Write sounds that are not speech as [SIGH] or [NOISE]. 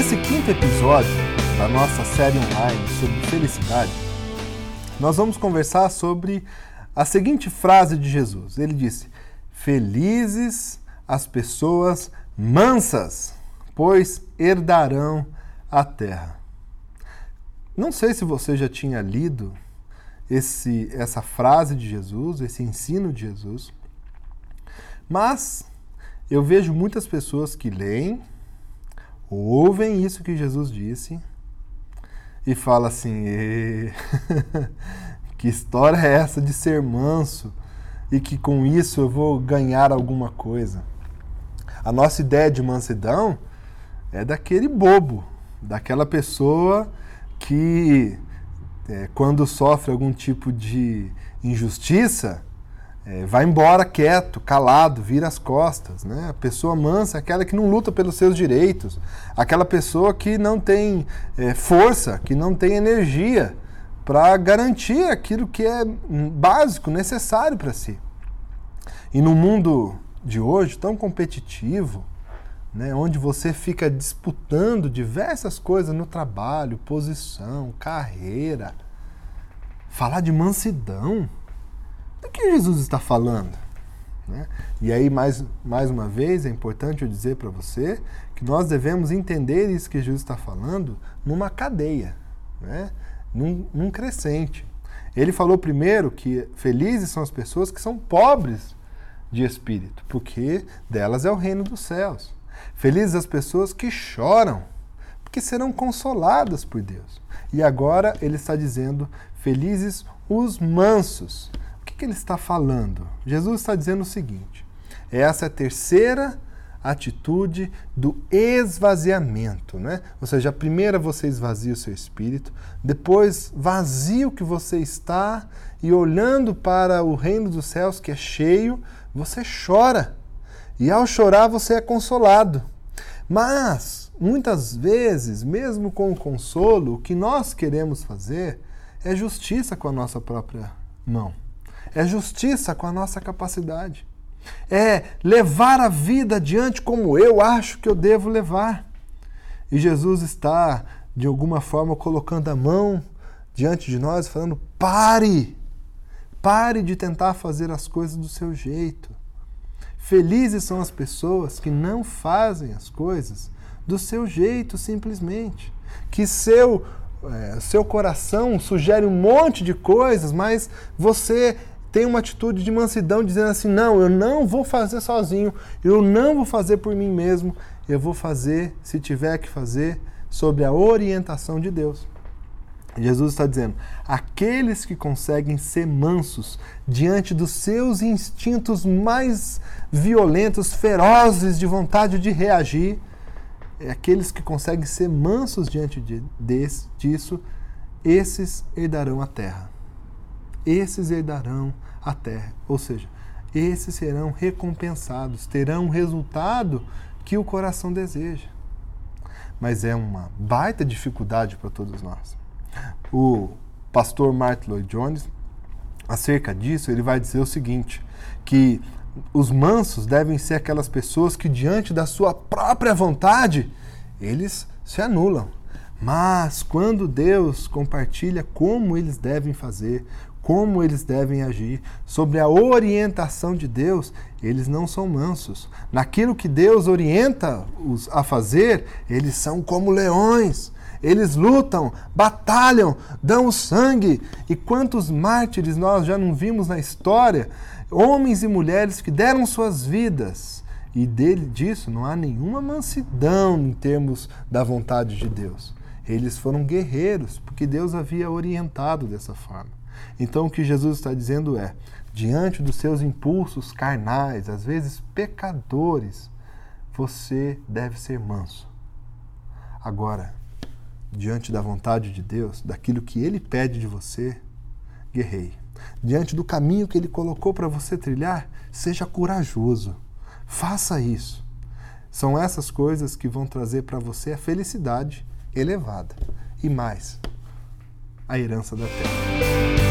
Nesse quinto episódio da nossa série online sobre felicidade, nós vamos conversar sobre a seguinte frase de Jesus. Ele disse: Felizes as pessoas mansas, pois herdarão a terra. Não sei se você já tinha lido esse, essa frase de Jesus, esse ensino de Jesus, mas eu vejo muitas pessoas que leem, ouvem isso que Jesus disse e falam assim: [LAUGHS] que história é essa de ser manso e que com isso eu vou ganhar alguma coisa? A nossa ideia de mansidão é daquele bobo, daquela pessoa que, é, quando sofre algum tipo de injustiça, é, vai embora quieto, calado, vira as costas. Né? A pessoa mansa é aquela que não luta pelos seus direitos, aquela pessoa que não tem é, força, que não tem energia para garantir aquilo que é básico, necessário para si. E no mundo de hoje, tão competitivo, né, onde você fica disputando diversas coisas no trabalho, posição, carreira, falar de mansidão do que Jesus está falando? Né? E aí, mais, mais uma vez, é importante eu dizer para você que nós devemos entender isso que Jesus está falando numa cadeia, né? num, num crescente. Ele falou primeiro que felizes são as pessoas que são pobres de espírito, porque delas é o reino dos céus. Felizes as pessoas que choram, porque serão consoladas por Deus. E agora ele está dizendo: felizes os mansos, que ele está falando? Jesus está dizendo o seguinte: essa é a terceira atitude do esvaziamento, né? Ou seja, a primeira você esvazia o seu espírito, depois vazia o que você está e olhando para o reino dos céus que é cheio, você chora. E ao chorar você é consolado. Mas muitas vezes, mesmo com o consolo, o que nós queremos fazer é justiça com a nossa própria mão. É justiça com a nossa capacidade. É levar a vida adiante como eu acho que eu devo levar. E Jesus está, de alguma forma, colocando a mão diante de nós, falando: pare! Pare de tentar fazer as coisas do seu jeito. Felizes são as pessoas que não fazem as coisas do seu jeito, simplesmente. Que seu, é, seu coração sugere um monte de coisas, mas você tem uma atitude de mansidão, dizendo assim: não, eu não vou fazer sozinho, eu não vou fazer por mim mesmo, eu vou fazer, se tiver que fazer, sobre a orientação de Deus. Jesus está dizendo: aqueles que conseguem ser mansos diante dos seus instintos mais violentos, ferozes, de vontade de reagir, é aqueles que conseguem ser mansos diante de, desse, disso, esses herdarão a terra esses herdarão a terra. Ou seja, esses serão recompensados, terão o resultado que o coração deseja. Mas é uma baita dificuldade para todos nós. O pastor Martin Lloyd Jones, acerca disso, ele vai dizer o seguinte: que os mansos devem ser aquelas pessoas que, diante da sua própria vontade, eles se anulam. Mas quando Deus compartilha como eles devem fazer, como eles devem agir, sobre a orientação de Deus, eles não são mansos. Naquilo que Deus orienta-os a fazer, eles são como leões. Eles lutam, batalham, dão o sangue. E quantos mártires nós já não vimos na história? Homens e mulheres que deram suas vidas. E dele, disso não há nenhuma mansidão em termos da vontade de Deus. Eles foram guerreiros, porque Deus havia orientado dessa forma. Então o que Jesus está dizendo é: diante dos seus impulsos carnais, às vezes pecadores, você deve ser manso. Agora, diante da vontade de Deus, daquilo que Ele pede de você, guerreie. Diante do caminho que Ele colocou para você trilhar, seja corajoso. Faça isso. São essas coisas que vão trazer para você a felicidade elevada. E mais, a herança da terra.